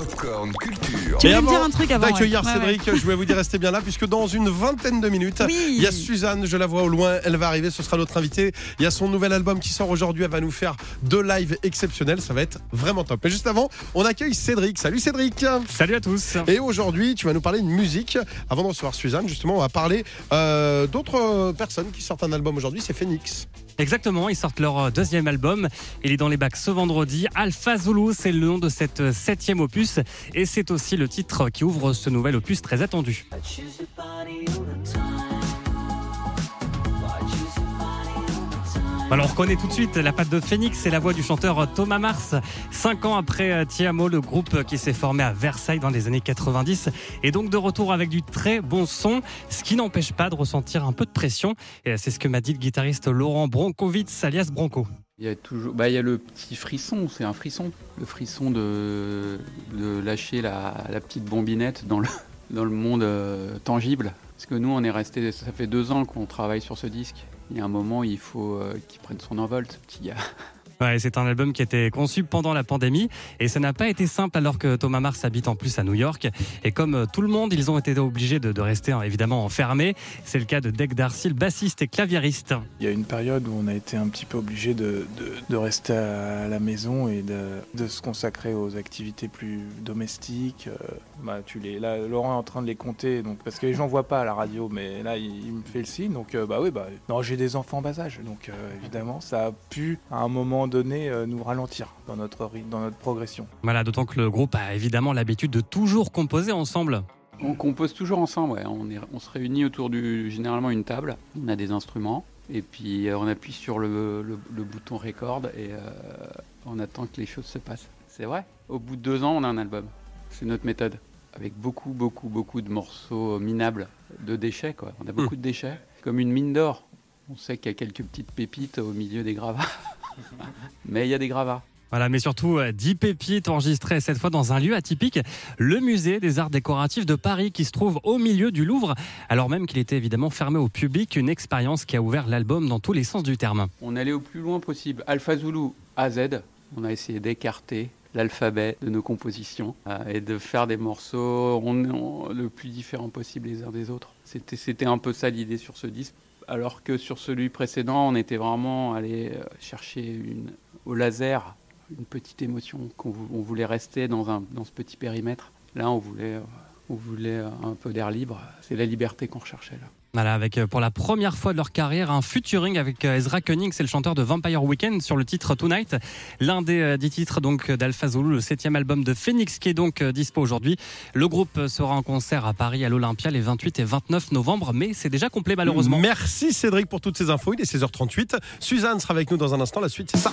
Popcorn Culture. Tu voulais me dire un truc avant D'accueillir ouais. Ouais, Cédric, je vais vous dire restez bien là puisque dans une vingtaine de minutes, Oui. il y a Suzanne, je la vois au loin, elle va arriver, ce sera notre invitée. Il y a son nouvel album qui sort aujourd'hui, elle va nous faire deux lives exceptionnels, ça va être vraiment top. Mais juste avant, on accueille Cédric. Salut Cédric. Salut à tous. Et aujourd'hui, tu vas nous parler de musique. Avant de recevoir Suzanne, justement, on va parler euh, d'autres personnes qui sortent un album aujourd'hui, c'est Phoenix. Exactement, ils sortent leur deuxième album. Il est dans les bacs ce vendredi. Alpha Zulu, c'est le nom de cette septième opus. Et c'est aussi le titre qui ouvre ce nouvel opus très attendu. Alors on reconnaît tout de suite la patte de Phoenix et la voix du chanteur Thomas Mars. Cinq ans après Tiamo, le groupe qui s'est formé à Versailles dans les années 90 est donc de retour avec du très bon son, ce qui n'empêche pas de ressentir un peu de pression. Et c'est ce que m'a dit le guitariste Laurent Bronkowitz, alias Bronco. Il y a toujours, bah, y a le petit frisson, c'est un frisson, le frisson de, lâcher la, petite bombinette dans le, dans le monde euh, tangible. Parce que nous, on est resté, ça fait deux ans qu'on travaille sur ce disque. Il y a un moment, il faut euh, qu'il prenne son envol, ce petit gars. C'est un album qui a été conçu pendant la pandémie et ça n'a pas été simple alors que Thomas Mars habite en plus à New York. Et comme euh, tout le monde, ils ont été obligés de, rester hein, évidemment enfermés. C'est le cas de Dec Darcy, le bassiste et claviériste. Il y a une période où on a été un petit peu obligé de, rester à la maison et de, se consacrer aux activités plus domestiques. Euh, bah, là, Laurent est en train de les compter donc, parce que les gens voient pas à la radio, mais là il, me fait le signe. Donc euh, bah oui, bah, non, j'ai des enfants en bas âge, donc évidemment ça a pu à un moment donné euh, nous ralentir dans notre, rythme, dans notre progression. Voilà, d'autant que le groupe a évidemment l'habitude de toujours composer ensemble. On compose toujours ensemble, ouais. on, est, on se réunit autour du généralement une table, on a des instruments, et puis euh, on appuie sur le, le, le bouton record et euh, on attend que les choses se passent. C'est vrai, au bout de deux ans, on a un album. C'est notre méthode. Avec beaucoup, beaucoup, beaucoup de morceaux minables, de déchets, quoi. On a beaucoup de déchets, comme une mine d'or. On sait qu'il y a quelques petites pépites au milieu des gravats. Mais il y a des gravats. Voilà, mais surtout euh, 10 pépites enregistrées cette fois dans un lieu atypique, le musée des arts décoratifs de Paris qui se trouve au milieu du Louvre, alors même qu'il était évidemment fermé au public, une expérience qui a ouvert l'album dans tous les sens du terme. On allait au plus loin possible. Alpha Zulu à Z, on a essayé d'écarter l'alphabet de nos compositions euh, et de faire des morceaux on, on, le plus différent possible les uns des autres. C'était un peu ça l'idée sur ce disque. Alors que sur celui précédent, on était vraiment allé chercher une, au laser une petite émotion, qu'on on voulait rester dans, un, dans ce petit périmètre. Là, on voulait, on voulait un peu d'air libre. C'est la liberté qu'on recherchait là. Voilà, avec euh, pour la première fois de leur carrière un featuring avec euh, Ezra Koenig, c'est le chanteur de Vampire Weekend sur le titre Tonight, l'un des euh, dix titres donc d'Alpha Zulu, le septième album de Phoenix qui est donc dispo aujourd'hui. Le groupe sera en concert à Paris à l'Olympia les 28 et 29 novembre, mais c'est déjà complet malheureusement. Merci Cédric pour toutes ces infos. Il est 16h38. Suzanne sera avec nous dans un instant. La suite, c'est ça.